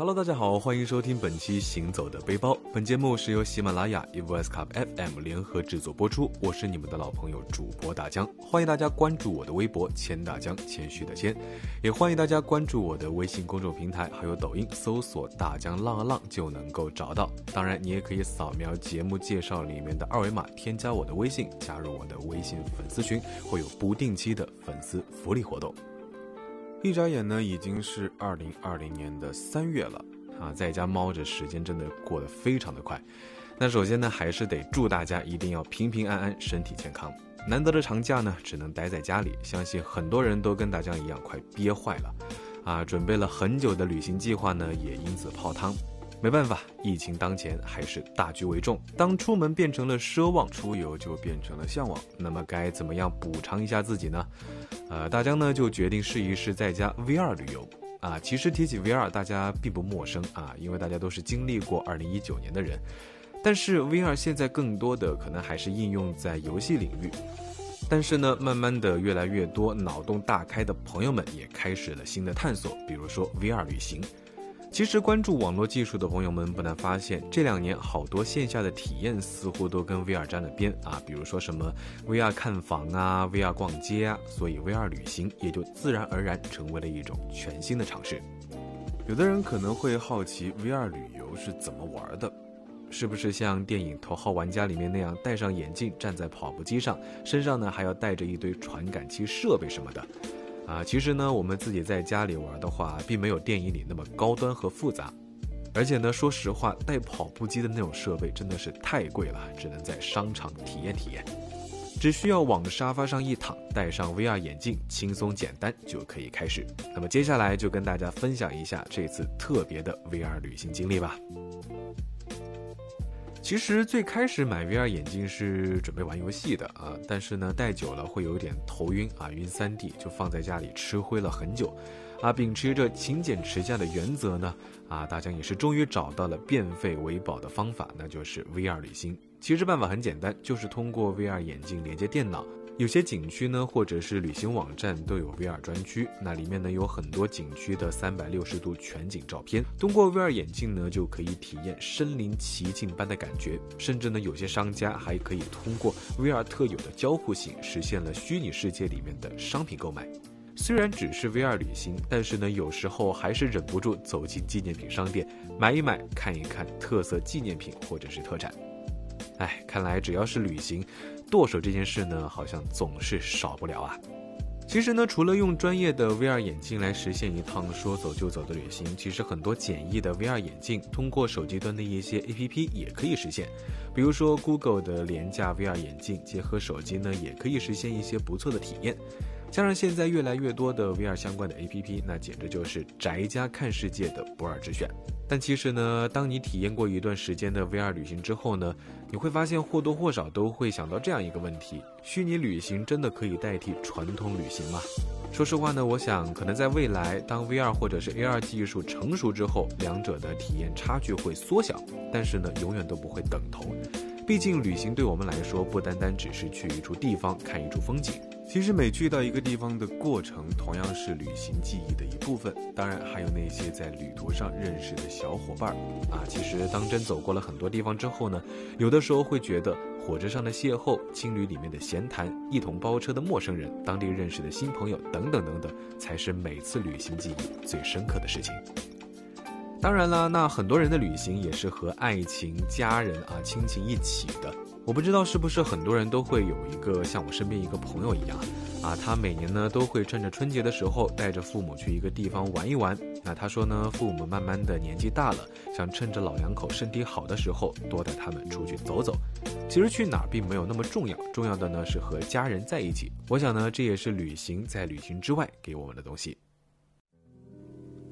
Hello，大家好，欢迎收听本期《行走的背包》。本节目是由喜马拉雅、e v o i c e Cup FM 联合制作播出。我是你们的老朋友主播大江，欢迎大家关注我的微博“谦大江”，谦虚的谦，也欢迎大家关注我的微信公众平台，还有抖音，搜索“大江浪浪”就能够找到。当然，你也可以扫描节目介绍里面的二维码，添加我的微信，加入我的微信粉丝群，会有不定期的粉丝福利活动。一眨眼呢，已经是二零二零年的三月了啊！在家猫着，时间真的过得非常的快。那首先呢，还是得祝大家一定要平平安安，身体健康。难得的长假呢，只能待在家里，相信很多人都跟大家一样，快憋坏了啊！准备了很久的旅行计划呢，也因此泡汤。没办法，疫情当前，还是大局为重。当出门变成了奢望，出游就变成了向往，那么该怎么样补偿一下自己呢？呃，大江呢就决定试一试在家 VR 旅游。啊，其实提起 VR，大家并不陌生啊，因为大家都是经历过2019年的人。但是 VR 现在更多的可能还是应用在游戏领域。但是呢，慢慢的越来越多脑洞大开的朋友们也开始了新的探索，比如说 VR 旅行。其实关注网络技术的朋友们不难发现，这两年好多线下的体验似乎都跟 VR 沾了边啊，比如说什么 VR 看房啊，VR 逛街啊，所以 VR 旅行也就自然而然成为了一种全新的尝试。有的人可能会好奇 VR 旅游是怎么玩的，是不是像电影《头号玩家》里面那样戴上眼镜站在跑步机上，身上呢还要带着一堆传感器设备什么的？啊，其实呢，我们自己在家里玩的话，并没有电影里那么高端和复杂，而且呢，说实话，带跑步机的那种设备真的是太贵了，只能在商场体验体验。只需要往沙发上一躺，戴上 VR 眼镜，轻松简单就可以开始。那么接下来就跟大家分享一下这次特别的 VR 旅行经历吧。其实最开始买 VR 眼镜是准备玩游戏的啊，但是呢戴久了会有点头晕啊，晕三 D，就放在家里吃灰了很久，啊，秉持着勤俭持家的原则呢，啊，大家也是终于找到了变废为宝的方法，那就是 VR 旅行。其实办法很简单，就是通过 VR 眼镜连接电脑。有些景区呢，或者是旅行网站都有 VR 专区，那里面呢有很多景区的三百六十度全景照片。通过 VR 眼镜呢，就可以体验身临其境般的感觉。甚至呢，有些商家还可以通过 VR 特有的交互性，实现了虚拟世界里面的商品购买。虽然只是 VR 旅行，但是呢，有时候还是忍不住走进纪念品商店，买一买，看一看特色纪念品或者是特产。哎，看来只要是旅行。剁手这件事呢，好像总是少不了啊。其实呢，除了用专业的 VR 眼镜来实现一趟说走就走的旅行，其实很多简易的 VR 眼镜通过手机端的一些 APP 也可以实现。比如说 Google 的廉价 VR 眼镜，结合手机呢，也可以实现一些不错的体验。加上现在越来越多的 VR 相关的 APP，那简直就是宅家看世界的不二之选。但其实呢，当你体验过一段时间的 VR 旅行之后呢，你会发现或多或少都会想到这样一个问题：虚拟旅行真的可以代替传统旅行吗？说实话呢，我想可能在未来，当 VR 或者是 AR 技术成熟之后，两者的体验差距会缩小，但是呢，永远都不会等同。毕竟旅行对我们来说，不单单只是去一处地方看一处风景。其实每去到一个地方的过程，同样是旅行记忆的一部分。当然，还有那些在旅途上认识的小伙伴儿啊。其实，当真走过了很多地方之后呢，有的时候会觉得，火车上的邂逅、青旅里面的闲谈、一同包车的陌生人、当地认识的新朋友等等等等，才是每次旅行记忆最深刻的事情。当然了，那很多人的旅行也是和爱情、家人啊、亲情一起的。我不知道是不是很多人都会有一个像我身边一个朋友一样，啊，他每年呢都会趁着春节的时候带着父母去一个地方玩一玩。那他说呢，父母慢慢的年纪大了，想趁着老两口身体好的时候多带他们出去走走。其实去哪儿并没有那么重要，重要的呢是和家人在一起。我想呢，这也是旅行在旅行之外给我们的东西。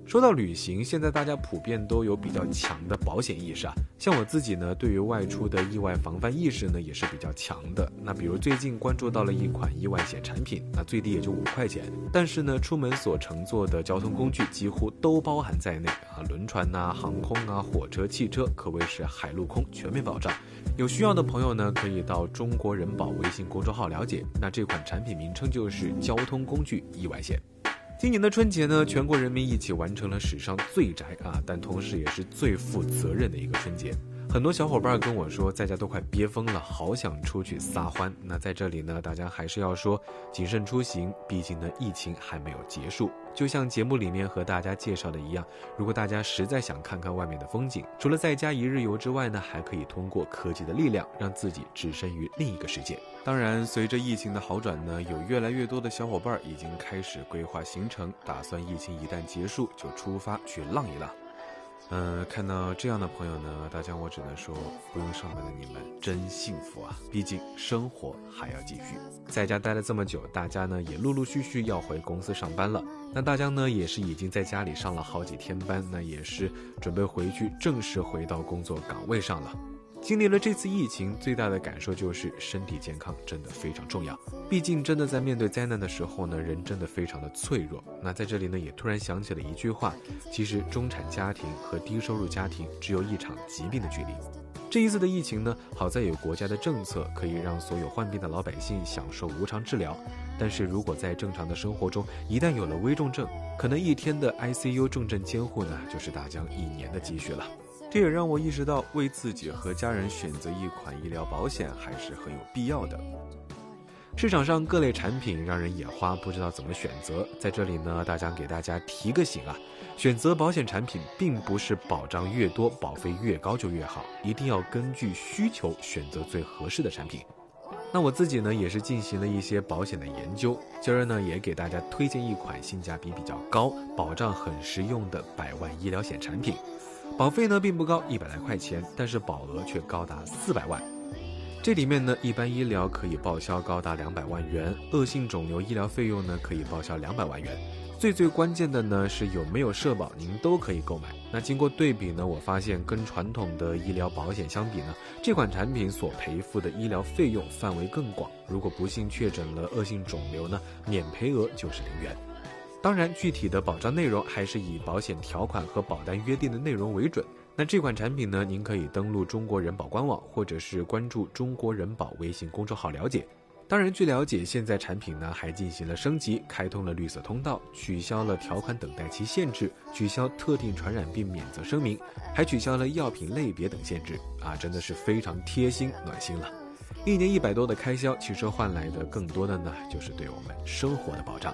说到旅行，现在大家普遍都有比较强的保险意识啊。像我自己呢，对于外出的意外防范意识呢也是比较强的。那比如最近关注到了一款意外险产品，那最低也就五块钱，但是呢，出门所乘坐的交通工具几乎都包含在内啊，轮船呐、航空啊、火车、汽车，可谓是海陆空全面保障。有需要的朋友呢，可以到中国人保微信公众号了解。那这款产品名称就是交通工具意外险。今年的春节呢，全国人民一起完成了史上最宅啊，但同时也是最负责任的一个春节。很多小伙伴跟我说，在家都快憋疯了，好想出去撒欢。那在这里呢，大家还是要说谨慎出行，毕竟呢，疫情还没有结束。就像节目里面和大家介绍的一样，如果大家实在想看看外面的风景，除了在家一日游之外呢，还可以通过科技的力量，让自己置身于另一个世界。当然，随着疫情的好转呢，有越来越多的小伙伴已经开始规划行程，打算疫情一旦结束就出发去浪一浪。嗯，看到这样的朋友呢，大江我只能说，不用上班的你们真幸福啊！毕竟生活还要继续。在家待了这么久，大家呢也陆陆续续要回公司上班了。那大江呢也是已经在家里上了好几天班，那也是准备回去正式回到工作岗位上了。经历了这次疫情，最大的感受就是身体健康真的非常重要。毕竟，真的在面对灾难的时候呢，人真的非常的脆弱。那在这里呢，也突然想起了一句话：其实中产家庭和低收入家庭只有一场疾病的距离。这一次的疫情呢，好在有国家的政策可以让所有患病的老百姓享受无偿治疗。但是如果在正常的生活中，一旦有了危重症，可能一天的 ICU 重症监护呢，就是大疆一年的积蓄了。这也让我意识到，为自己和家人选择一款医疗保险还是很有必要的。市场上各类产品让人眼花，不知道怎么选择。在这里呢，大家给大家提个醒啊，选择保险产品并不是保障越多、保费越高就越好，一定要根据需求选择最合适的产品。那我自己呢，也是进行了一些保险的研究，今儿呢也给大家推荐一款性价比比较高、保障很实用的百万医疗险产品。保费呢并不高，一百来块钱，但是保额却高达四百万。这里面呢，一般医疗可以报销高达两百万元，恶性肿瘤医疗费用呢可以报销两百万元。最最关键的呢是有没有社保，您都可以购买。那经过对比呢，我发现跟传统的医疗保险相比呢，这款产品所赔付的医疗费用范围更广。如果不幸确诊了恶性肿瘤呢，免赔额就是零元。当然，具体的保障内容还是以保险条款和保单约定的内容为准。那这款产品呢，您可以登录中国人保官网，或者是关注中国人保微信公众号了解。当然，据了解，现在产品呢还进行了升级，开通了绿色通道，取消了条款等待期限制，取消特定传染病免责声明，还取消了药品类别等限制啊，真的是非常贴心暖心了。一年一百多的开销，其实换来的更多的呢，就是对我们生活的保障。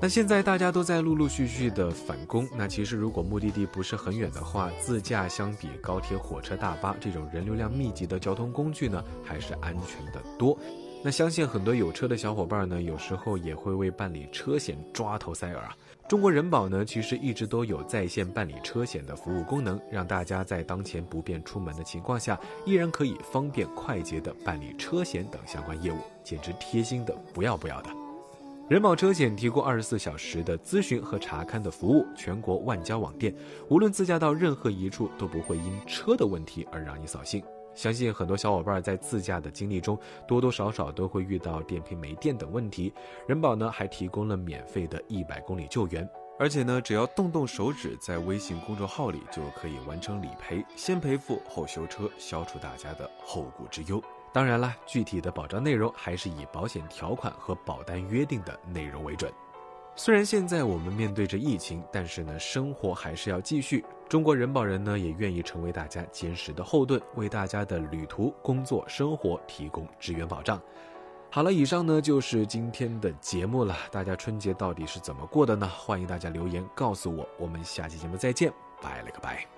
那现在大家都在陆陆续续的返工，那其实如果目的地不是很远的话，自驾相比高铁、火车、大巴这种人流量密集的交通工具呢，还是安全的多。那相信很多有车的小伙伴呢，有时候也会为办理车险抓头塞耳啊。中国人保呢，其实一直都有在线办理车险的服务功能，让大家在当前不便出门的情况下，依然可以方便快捷的办理车险等相关业务，简直贴心的不要不要的。人保车险提供二十四小时的咨询和查看的服务，全国万家网店，无论自驾到任何一处都不会因车的问题而让你扫兴。相信很多小伙伴在自驾的经历中，多多少少都会遇到电瓶没电等问题。人保呢还提供了免费的一百公里救援，而且呢只要动动手指，在微信公众号里就可以完成理赔，先赔付后修车，消除大家的后顾之忧。当然了，具体的保障内容还是以保险条款和保单约定的内容为准。虽然现在我们面对着疫情，但是呢，生活还是要继续。中国人保人呢，也愿意成为大家坚实的后盾，为大家的旅途、工作、生活提供支援保障。好了，以上呢就是今天的节目了。大家春节到底是怎么过的呢？欢迎大家留言告诉我。我们下期节目再见，拜了个拜。